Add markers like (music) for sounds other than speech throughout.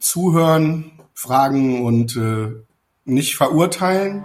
Zuhören, fragen und äh, nicht verurteilen.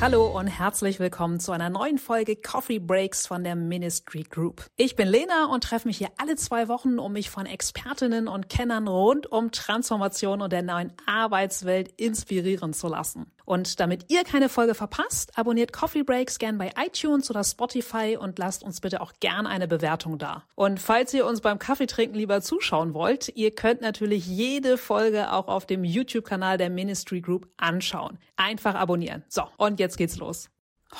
Hallo und herzlich willkommen zu einer neuen Folge Coffee Breaks von der Ministry Group. Ich bin Lena und treffe mich hier alle zwei Wochen, um mich von Expertinnen und Kennern rund um Transformation und der neuen Arbeitswelt inspirieren zu lassen. Und damit ihr keine Folge verpasst, abonniert Coffee Breaks gern bei iTunes oder Spotify und lasst uns bitte auch gern eine Bewertung da. Und falls ihr uns beim Kaffeetrinken lieber zuschauen wollt, ihr könnt natürlich jede Folge auch auf dem YouTube-Kanal der Ministry Group anschauen. Einfach abonnieren. So, und jetzt geht's los.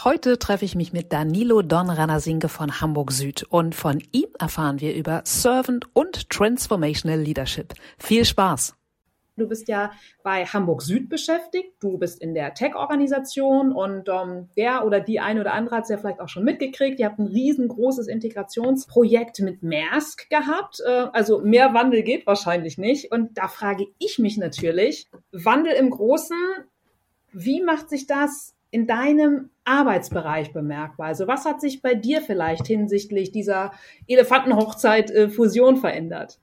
Heute treffe ich mich mit Danilo Don Ranasinke von Hamburg Süd und von ihm erfahren wir über Servant und Transformational Leadership. Viel Spaß! Du bist ja bei Hamburg Süd beschäftigt, du bist in der Tech-Organisation und ähm, der oder die eine oder andere hat es ja vielleicht auch schon mitgekriegt. Ihr habt ein riesengroßes Integrationsprojekt mit Maersk gehabt. Äh, also mehr Wandel geht wahrscheinlich nicht. Und da frage ich mich natürlich, Wandel im Großen, wie macht sich das in deinem Arbeitsbereich bemerkbar? Also was hat sich bei dir vielleicht hinsichtlich dieser Elefantenhochzeit-Fusion äh, verändert?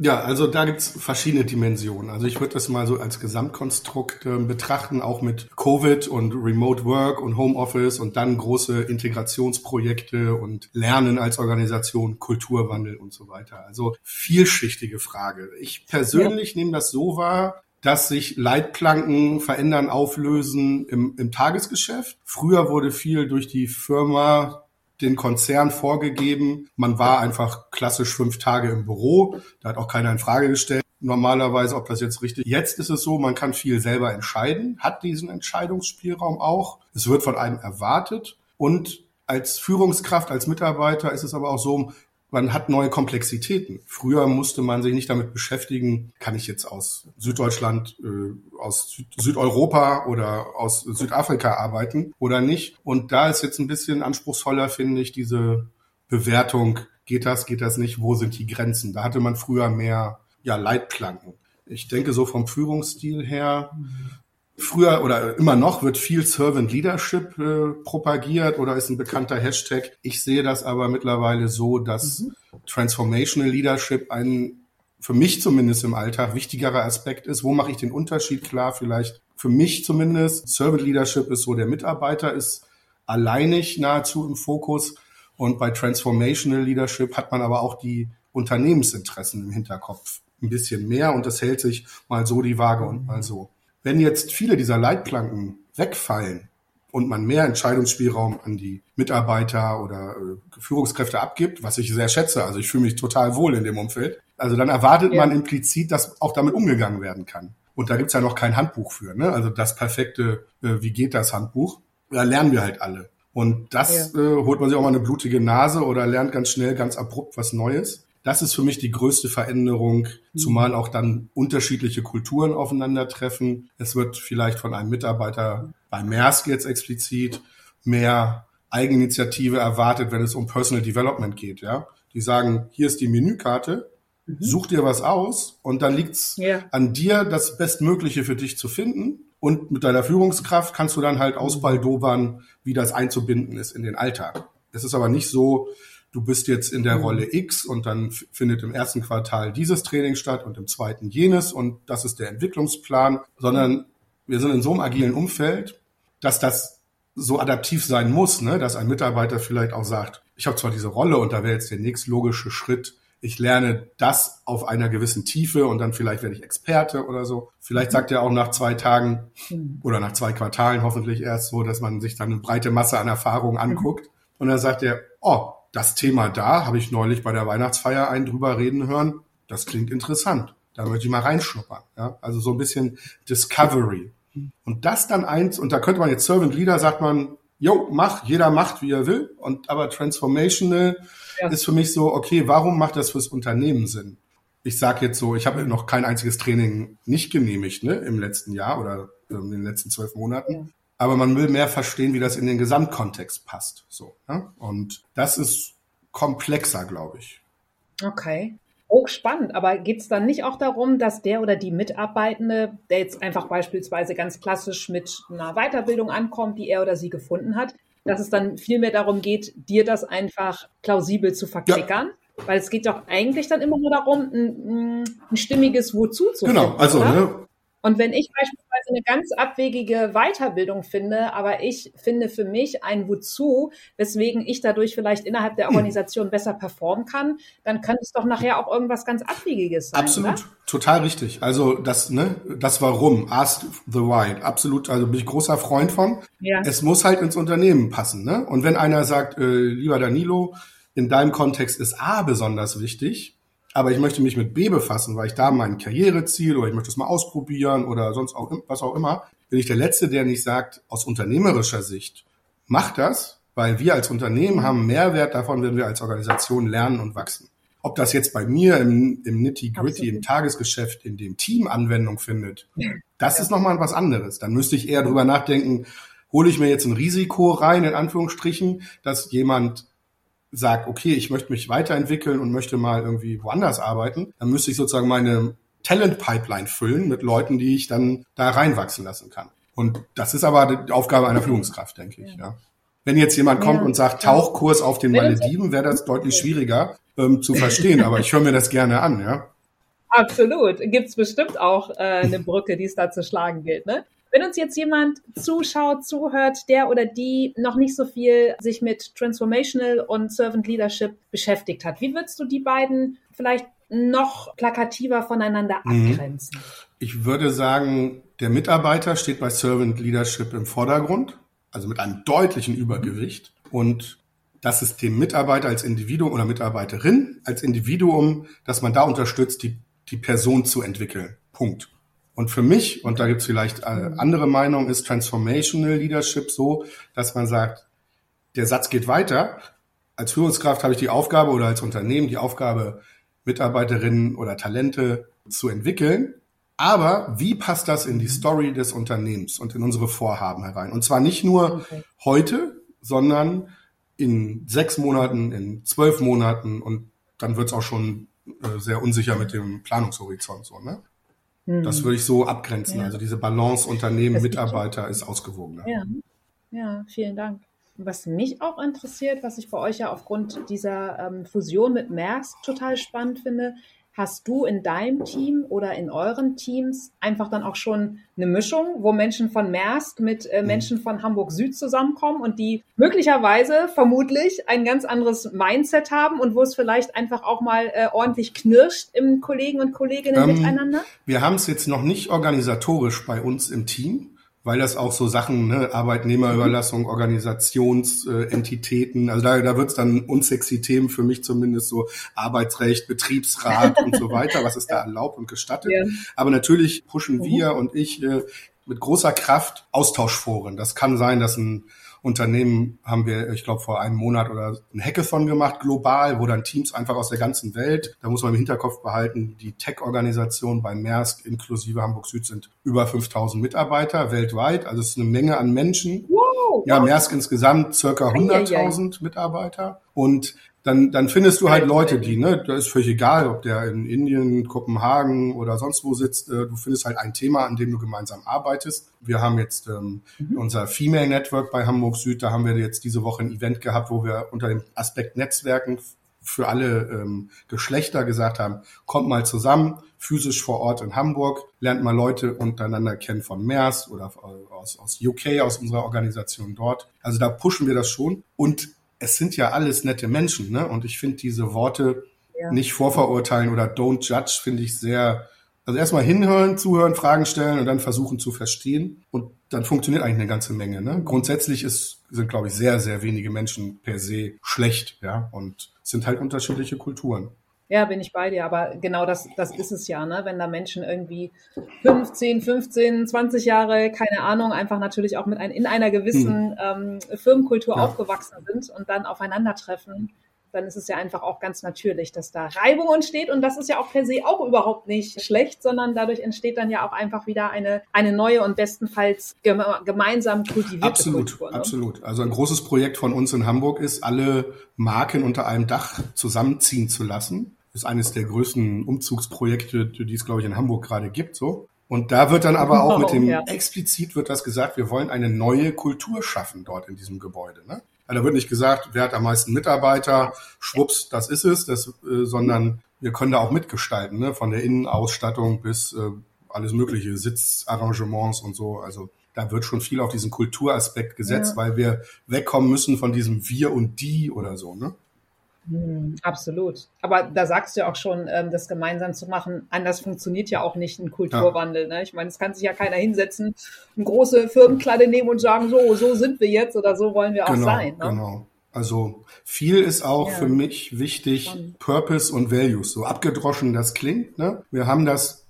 Ja, also da gibt's verschiedene Dimensionen. Also ich würde das mal so als Gesamtkonstrukt äh, betrachten, auch mit Covid und Remote Work und Homeoffice und dann große Integrationsprojekte und Lernen als Organisation, Kulturwandel und so weiter. Also vielschichtige Frage. Ich persönlich ja. nehme das so wahr, dass sich Leitplanken verändern, auflösen im, im Tagesgeschäft. Früher wurde viel durch die Firma den Konzern vorgegeben. Man war einfach klassisch fünf Tage im Büro. Da hat auch keiner in Frage gestellt. Normalerweise, ob das jetzt richtig. Jetzt ist es so, man kann viel selber entscheiden, hat diesen Entscheidungsspielraum auch. Es wird von einem erwartet. Und als Führungskraft, als Mitarbeiter ist es aber auch so, man hat neue Komplexitäten. Früher musste man sich nicht damit beschäftigen, kann ich jetzt aus Süddeutschland, äh, aus Süd Südeuropa oder aus Südafrika arbeiten oder nicht. Und da ist jetzt ein bisschen anspruchsvoller, finde ich, diese Bewertung, geht das, geht das nicht, wo sind die Grenzen? Da hatte man früher mehr ja, Leitplanken. Ich denke so vom Führungsstil her, Früher oder immer noch wird viel Servant Leadership äh, propagiert oder ist ein bekannter Hashtag. Ich sehe das aber mittlerweile so, dass mhm. Transformational Leadership ein für mich zumindest im Alltag wichtigerer Aspekt ist. Wo mache ich den Unterschied klar? Vielleicht für mich zumindest. Servant Leadership ist so, der Mitarbeiter ist alleinig nahezu im Fokus. Und bei Transformational Leadership hat man aber auch die Unternehmensinteressen im Hinterkopf ein bisschen mehr und das hält sich mal so die Waage und mal so. Wenn jetzt viele dieser Leitplanken wegfallen und man mehr Entscheidungsspielraum an die Mitarbeiter oder äh, Führungskräfte abgibt, was ich sehr schätze, also ich fühle mich total wohl in dem Umfeld, also dann erwartet ja. man implizit, dass auch damit umgegangen werden kann. Und da gibt's ja noch kein Handbuch für, ne? Also das perfekte, äh, wie geht das Handbuch? Da lernen wir halt alle. Und das ja. äh, holt man sich auch mal eine blutige Nase oder lernt ganz schnell, ganz abrupt was Neues. Das ist für mich die größte Veränderung, mhm. zumal auch dann unterschiedliche Kulturen aufeinandertreffen. Es wird vielleicht von einem Mitarbeiter bei Maersk jetzt explizit mehr Eigeninitiative erwartet, wenn es um Personal Development geht, ja. Die sagen, hier ist die Menükarte, mhm. such dir was aus und dann liegt's yeah. an dir, das Bestmögliche für dich zu finden. Und mit deiner Führungskraft kannst du dann halt mhm. ausbaldobern, wie das einzubinden ist in den Alltag. Es ist aber nicht so, du bist jetzt in der mhm. Rolle X und dann findet im ersten Quartal dieses Training statt und im zweiten jenes und das ist der Entwicklungsplan, sondern wir sind in so einem agilen Umfeld, dass das so adaptiv sein muss, ne? dass ein Mitarbeiter vielleicht auch sagt, ich habe zwar diese Rolle und da wäre jetzt der nächste logische Schritt, ich lerne das auf einer gewissen Tiefe und dann vielleicht werde ich Experte oder so. Vielleicht sagt er auch nach zwei Tagen mhm. oder nach zwei Quartalen hoffentlich erst so, dass man sich dann eine breite Masse an Erfahrungen anguckt. Und dann sagt er, oh, das Thema da habe ich neulich bei der Weihnachtsfeier einen drüber reden hören. Das klingt interessant. Da möchte ich mal reinschnuppern. Ja? Also so ein bisschen Discovery. Und das dann eins, und da könnte man jetzt Servant Leader, sagt man, jo, mach, jeder macht, wie er will. Und aber Transformational ja. ist für mich so, okay, warum macht das fürs Unternehmen Sinn? Ich sage jetzt so, ich habe noch kein einziges Training nicht genehmigt ne, im letzten Jahr oder in den letzten zwölf Monaten. Ja aber man will mehr verstehen, wie das in den Gesamtkontext passt. So, ne? Und das ist komplexer, glaube ich. Okay. Hochspannend, aber geht es dann nicht auch darum, dass der oder die Mitarbeitende, der jetzt einfach beispielsweise ganz klassisch mit einer Weiterbildung ankommt, die er oder sie gefunden hat, dass es dann viel mehr darum geht, dir das einfach plausibel zu verklickern. Ja. Weil es geht doch eigentlich dann immer nur darum, ein, ein stimmiges Wozu zu Genau, finden, also ne, und wenn ich beispielsweise eine ganz abwegige Weiterbildung finde, aber ich finde für mich ein Wozu, weswegen ich dadurch vielleicht innerhalb der hm. Organisation besser performen kann, dann könnte es doch nachher auch irgendwas ganz Abwegiges sein. Absolut, oder? total richtig. Also das, ne, das Warum, ask the why, absolut, also bin ich großer Freund von. Ja. Es muss halt ins Unternehmen passen. Ne? Und wenn einer sagt, äh, lieber Danilo, in deinem Kontext ist A besonders wichtig, aber ich möchte mich mit B befassen, weil ich da mein Karriereziel oder ich möchte es mal ausprobieren oder sonst auch was auch immer, bin ich der Letzte, der nicht sagt, aus unternehmerischer Sicht, mach das, weil wir als Unternehmen haben Mehrwert davon, wenn wir als Organisation lernen und wachsen. Ob das jetzt bei mir im, im Nitty-Gritty, im Tagesgeschäft, in dem Team Anwendung findet, das ja. ist nochmal was anderes. Dann müsste ich eher drüber nachdenken, hole ich mir jetzt ein Risiko rein, in Anführungsstrichen, dass jemand sagt, okay, ich möchte mich weiterentwickeln und möchte mal irgendwie woanders arbeiten, dann müsste ich sozusagen meine Talent-Pipeline füllen mit Leuten, die ich dann da reinwachsen lassen kann. Und das ist aber die Aufgabe einer Führungskraft, denke ich. Ja. Wenn jetzt jemand kommt ja, und sagt, Tauchkurs auf den Malediven, wäre das deutlich schwieriger ähm, zu verstehen. Aber ich höre mir das gerne an, ja. Absolut. Gibt's bestimmt auch äh, eine Brücke, die es da zu schlagen gilt. Ne? Wenn uns jetzt jemand zuschaut, zuhört, der oder die noch nicht so viel sich mit Transformational und Servant Leadership beschäftigt hat, wie würdest du die beiden vielleicht noch plakativer voneinander mhm. abgrenzen? Ich würde sagen, der Mitarbeiter steht bei Servant Leadership im Vordergrund, also mit einem deutlichen Übergewicht. Und das ist dem Mitarbeiter als Individuum oder Mitarbeiterin als Individuum, dass man da unterstützt, die, die Person zu entwickeln. Punkt. Und für mich, und da gibt es vielleicht äh, andere Meinungen, ist Transformational Leadership so, dass man sagt, der Satz geht weiter. Als Führungskraft habe ich die Aufgabe oder als Unternehmen die Aufgabe, Mitarbeiterinnen oder Talente zu entwickeln. Aber wie passt das in die Story des Unternehmens und in unsere Vorhaben herein? Und zwar nicht nur okay. heute, sondern in sechs Monaten, in zwölf Monaten und dann wird es auch schon äh, sehr unsicher mit dem Planungshorizont so. Ne? Das hm. würde ich so abgrenzen. Ja. Also diese Balance Unternehmen, Mitarbeiter ist ausgewogener. Ja. ja, vielen Dank. Was mich auch interessiert, was ich bei euch ja aufgrund dieser ähm, Fusion mit Maersk total spannend finde, Hast du in deinem Team oder in euren Teams einfach dann auch schon eine Mischung, wo Menschen von Maersk mit äh, mhm. Menschen von Hamburg Süd zusammenkommen und die möglicherweise vermutlich ein ganz anderes Mindset haben und wo es vielleicht einfach auch mal äh, ordentlich knirscht im Kollegen und Kolleginnen ähm, miteinander? Wir haben es jetzt noch nicht organisatorisch bei uns im Team weil das auch so Sachen, ne, Arbeitnehmerüberlassung, Organisationsentitäten, äh, also da, da wird es dann unsexy Themen für mich zumindest so Arbeitsrecht, Betriebsrat und so weiter, was ist da erlaubt und gestattet. Ja. Aber natürlich pushen wir mhm. und ich äh, mit großer Kraft Austauschforen. Das kann sein, dass ein Unternehmen haben wir, ich glaube, vor einem Monat oder ein Hackathon gemacht, global, wo dann Teams einfach aus der ganzen Welt, da muss man im Hinterkopf behalten, die Tech-Organisation bei Maersk inklusive Hamburg Süd sind über 5000 Mitarbeiter weltweit, also es ist eine Menge an Menschen. Wow, ja, Maersk insgesamt circa 100.000 Mitarbeiter. Und dann, dann findest du halt Leute, die, ne, da ist völlig egal, ob der in Indien, Kopenhagen oder sonst wo sitzt, äh, du findest halt ein Thema, an dem du gemeinsam arbeitest. Wir haben jetzt ähm, mhm. unser Female Network bei Hamburg Süd, da haben wir jetzt diese Woche ein Event gehabt, wo wir unter dem Aspekt Netzwerken für alle ähm, Geschlechter gesagt haben, kommt mal zusammen, physisch vor Ort in Hamburg, lernt mal Leute untereinander kennen von MERS oder aus, aus UK, aus unserer Organisation dort. Also da pushen wir das schon. Und es sind ja alles nette Menschen, ne? Und ich finde diese Worte ja. nicht vorverurteilen oder don't judge, finde ich sehr, also erstmal hinhören, zuhören, Fragen stellen und dann versuchen zu verstehen. Und dann funktioniert eigentlich eine ganze Menge. Ne? Grundsätzlich ist, sind, glaube ich, sehr, sehr wenige Menschen per se schlecht, ja, und sind halt unterschiedliche Kulturen. Ja, bin ich bei dir, aber genau das, das ist es ja, ne? wenn da Menschen irgendwie 15, 15, 20 Jahre, keine Ahnung, einfach natürlich auch mit ein, in einer gewissen hm. ähm, Firmenkultur ja. aufgewachsen sind und dann aufeinandertreffen, dann ist es ja einfach auch ganz natürlich, dass da Reibung entsteht und das ist ja auch per se auch überhaupt nicht schlecht, sondern dadurch entsteht dann ja auch einfach wieder eine, eine neue und bestenfalls geme gemeinsam kultivierte absolut, Kultur. Ne? Absolut, also ein großes Projekt von uns in Hamburg ist, alle Marken unter einem Dach zusammenziehen zu lassen ist eines der größten Umzugsprojekte, die es, glaube ich, in Hamburg gerade gibt. So. Und da wird dann aber auch mit (laughs) dem, ja. explizit wird das gesagt, wir wollen eine neue Kultur schaffen dort in diesem Gebäude. Ne? Also da wird nicht gesagt, wer hat am meisten Mitarbeiter, schwupps, das ist es, das, äh, sondern wir können da auch mitgestalten, ne? von der Innenausstattung bis äh, alles mögliche, Sitzarrangements und so. Also da wird schon viel auf diesen Kulturaspekt gesetzt, ja. weil wir wegkommen müssen von diesem Wir und Die oder so. Ne? Hm, absolut. Aber da sagst du ja auch schon, ähm, das gemeinsam zu machen, anders funktioniert ja auch nicht ein Kulturwandel. Ne? Ich meine, es kann sich ja keiner hinsetzen, eine große Firmenkladde nehmen und sagen, so, so sind wir jetzt oder so wollen wir auch genau, sein. Ne? Genau. Also viel ist auch ja. für mich wichtig. Purpose und Values. So abgedroschen das klingt. Ne? Wir haben das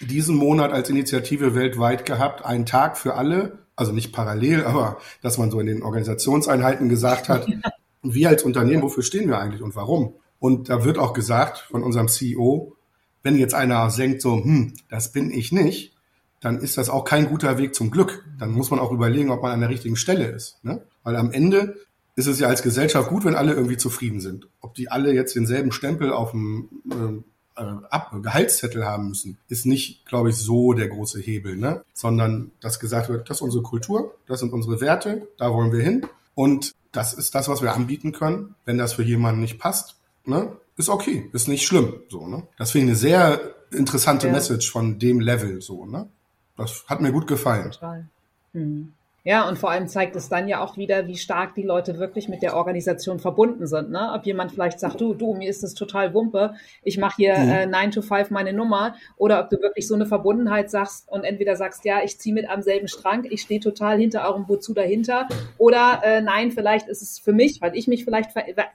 diesen Monat als Initiative weltweit gehabt, einen Tag für alle, also nicht parallel, aber dass man so in den Organisationseinheiten gesagt hat. (laughs) wir als Unternehmen, wofür stehen wir eigentlich und warum? Und da wird auch gesagt von unserem CEO, wenn jetzt einer denkt so, hm, das bin ich nicht, dann ist das auch kein guter Weg zum Glück. Dann muss man auch überlegen, ob man an der richtigen Stelle ist. Ne? Weil am Ende ist es ja als Gesellschaft gut, wenn alle irgendwie zufrieden sind. Ob die alle jetzt denselben Stempel auf dem äh, Ab Gehaltszettel haben müssen, ist nicht, glaube ich, so der große Hebel, ne? Sondern dass gesagt wird, das ist unsere Kultur, das sind unsere Werte, da wollen wir hin. Und das ist das, was wir anbieten können. Wenn das für jemanden nicht passt, ne, ist okay, ist nicht schlimm. So, ne? Das finde ich eine sehr interessante ja. Message von dem Level so, ne? Das hat mir gut gefallen. Total. Hm. Ja, und vor allem zeigt es dann ja auch wieder, wie stark die Leute wirklich mit der Organisation verbunden sind. Ne? Ob jemand vielleicht sagt, du, du, mir ist das total Wumpe, ich mache hier mhm. äh, 9 to 5 meine Nummer, oder ob du wirklich so eine Verbundenheit sagst und entweder sagst, ja, ich ziehe mit am selben Strang, ich stehe total hinter eurem Wozu dahinter, oder äh, nein, vielleicht ist es für mich, weil ich mich vielleicht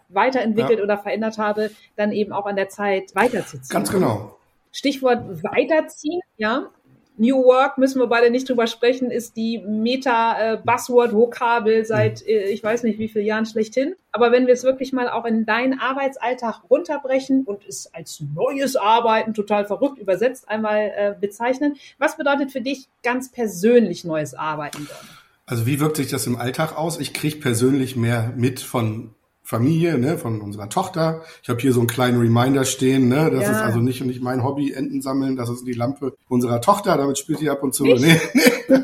weiterentwickelt ja. oder verändert habe, dann eben auch an der Zeit weiterzuziehen. Ganz genau. Stichwort weiterziehen, ja. New Work müssen wir beide nicht drüber sprechen, ist die Meta-Buzzword-Vokabel seit äh, ich weiß nicht wie vielen Jahren schlechthin. Aber wenn wir es wirklich mal auch in deinen Arbeitsalltag runterbrechen und es als neues Arbeiten total verrückt übersetzt einmal äh, bezeichnen, was bedeutet für dich ganz persönlich neues Arbeiten dort? Also wie wirkt sich das im Alltag aus? Ich kriege persönlich mehr mit von Familie, ne, von unserer Tochter. Ich habe hier so einen kleinen Reminder stehen, ne, das ja. ist also nicht nicht mein Hobby, Enten sammeln, das ist die Lampe unserer Tochter, damit spielt sie ab und zu. Nee, (laughs) nee.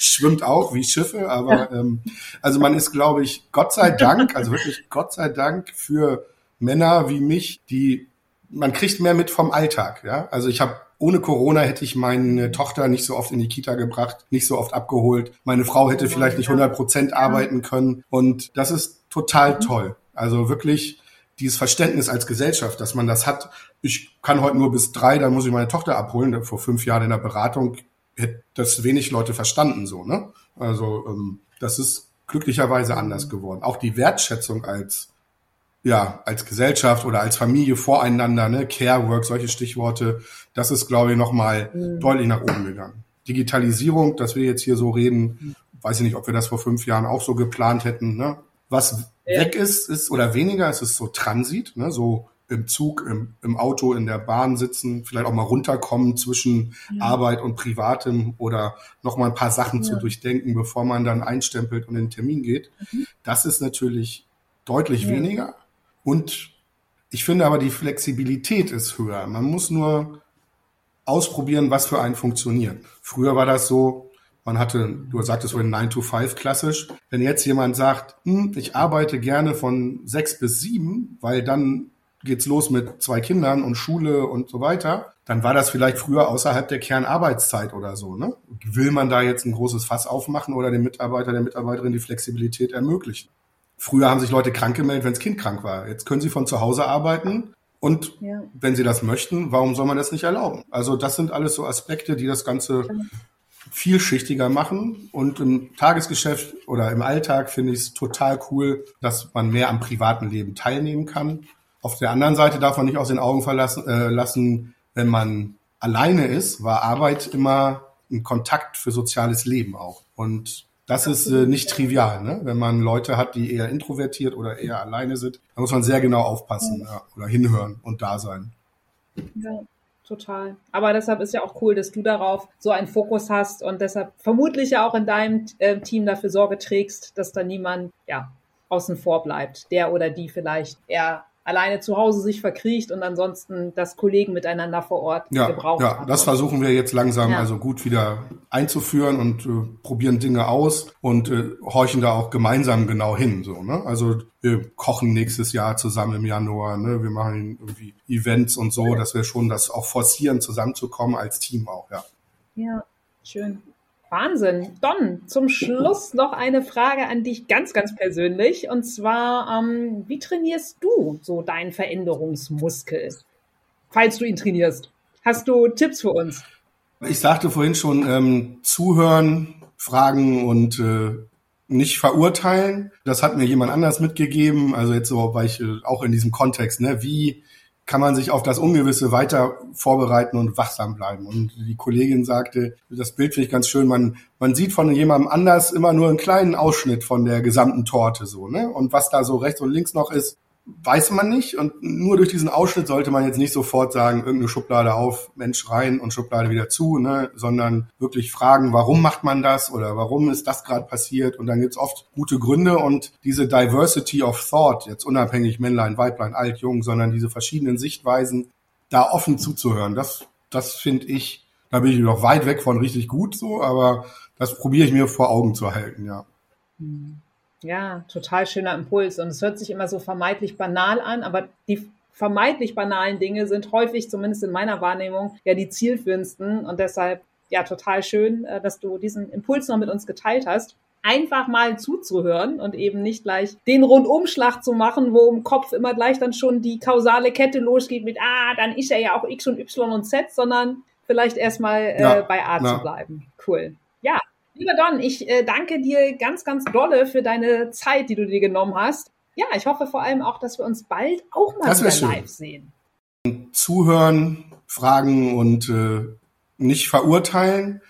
Schwimmt auch wie Schiffe, aber ja. ähm, also man ist, glaube ich, Gott sei Dank, also wirklich Gott sei Dank für Männer wie mich, die man kriegt mehr mit vom Alltag, ja. Also ich habe ohne Corona hätte ich meine Tochter nicht so oft in die Kita gebracht, nicht so oft abgeholt. Meine Frau hätte vielleicht nicht 100 Prozent arbeiten können. Und das ist total mhm. toll. Also wirklich dieses Verständnis als Gesellschaft, dass man das hat. Ich kann heute nur bis drei, dann muss ich meine Tochter abholen. Vor fünf Jahren in der Beratung hätte das wenig Leute verstanden so. Ne? Also ähm, das ist glücklicherweise anders geworden. Auch die Wertschätzung als ja als Gesellschaft oder als Familie voreinander, ne, Care Work, solche Stichworte, das ist glaube ich noch mal mhm. deutlich nach oben gegangen. Digitalisierung, dass wir jetzt hier so reden, mhm. weiß ich nicht, ob wir das vor fünf Jahren auch so geplant hätten. Ne? Was ja. weg ist, ist oder weniger, es ist so Transit, ne? so im Zug, im, im Auto, in der Bahn sitzen, vielleicht auch mal runterkommen zwischen ja. Arbeit und Privatem oder noch mal ein paar Sachen ja. zu durchdenken, bevor man dann einstempelt und in den Termin geht. Mhm. Das ist natürlich deutlich weniger. Und ich finde aber, die Flexibilität ist höher. Man muss nur ausprobieren, was für einen funktioniert. Früher war das so, man hatte, du sagtest vorhin 9 to 5 klassisch. Wenn jetzt jemand sagt, hm, ich arbeite gerne von sechs bis sieben, weil dann geht's los mit zwei Kindern und Schule und so weiter, dann war das vielleicht früher außerhalb der Kernarbeitszeit oder so. Ne? Will man da jetzt ein großes Fass aufmachen oder dem Mitarbeiter, der Mitarbeiterin die Flexibilität ermöglichen? Früher haben sich Leute krank gemeldet, wenn das Kind krank war. Jetzt können sie von zu Hause arbeiten und ja. wenn sie das möchten, warum soll man das nicht erlauben? Also das sind alles so Aspekte, die das Ganze vielschichtiger machen. Und im Tagesgeschäft oder im Alltag finde ich es total cool, dass man mehr am privaten Leben teilnehmen kann. Auf der anderen Seite darf man nicht aus den Augen verlassen, äh, lassen, wenn man alleine ist, war Arbeit immer ein Kontakt für soziales Leben auch. Und das ist äh, nicht trivial, ne? wenn man Leute hat, die eher introvertiert oder eher alleine sind. Da muss man sehr genau aufpassen ja, oder hinhören und da sein. Ja total. Aber deshalb ist ja auch cool, dass du darauf so einen Fokus hast und deshalb vermutlich ja auch in deinem äh, Team dafür Sorge trägst, dass da niemand ja außen vor bleibt, der oder die vielleicht eher alleine zu Hause sich verkriecht und ansonsten das Kollegen miteinander vor Ort ja, gebraucht Ja, haben. das versuchen wir jetzt langsam Ja. also gut wieder einzuführen und äh, probieren Dinge aus und äh, horchen da auch gemeinsam genau hin. So, ne? Also wir kochen nächstes Jahr zusammen im Januar, ne? wir machen irgendwie Events und so, dass wir schon das auch forcieren, zusammenzukommen als Team auch, ja. Ja, schön. Wahnsinn. Don, zum Schluss noch eine Frage an dich ganz, ganz persönlich. Und zwar, ähm, wie trainierst du so deinen Veränderungsmuskel? Falls du ihn trainierst. Hast du Tipps für uns? Ich sagte vorhin schon, ähm, zuhören, fragen und äh, nicht verurteilen. Das hat mir jemand anders mitgegeben. Also jetzt so, weil ich äh, auch in diesem Kontext, ne, wie kann man sich auf das Ungewisse weiter vorbereiten und wachsam bleiben. Und die Kollegin sagte, das Bild finde ich ganz schön, man, man sieht von jemandem anders immer nur einen kleinen Ausschnitt von der gesamten Torte so, ne? Und was da so rechts und links noch ist, weiß man nicht. Und nur durch diesen Ausschnitt sollte man jetzt nicht sofort sagen, irgendeine Schublade auf, Mensch rein und Schublade wieder zu, ne? sondern wirklich fragen, warum macht man das oder warum ist das gerade passiert? Und dann gibt's oft gute Gründe und diese Diversity of Thought, jetzt unabhängig Männlein, Weiblein, alt, jung, sondern diese verschiedenen Sichtweisen, da offen zuzuhören, das, das finde ich, da bin ich noch weit weg von richtig gut so, aber das probiere ich mir vor Augen zu halten, ja. Ja, total schöner Impuls. Und es hört sich immer so vermeintlich banal an, aber die vermeintlich banalen Dinge sind häufig, zumindest in meiner Wahrnehmung, ja die zielführendsten. Und deshalb, ja, total schön, äh, dass du diesen Impuls noch mit uns geteilt hast. Einfach mal zuzuhören und eben nicht gleich den Rundumschlag zu machen, wo im Kopf immer gleich dann schon die kausale Kette losgeht mit, ah, dann ist er ja auch X und Y und Z, sondern vielleicht erstmal äh, Ja, bei A ja. zu bleiben. Cool. Lieber Don, ich äh, danke dir ganz, ganz dolle für deine Zeit, die du dir genommen hast. Ja, ich hoffe vor allem auch, dass wir uns bald auch mal wieder schön. live sehen. zuhören, fragen und äh, nicht verurteilen.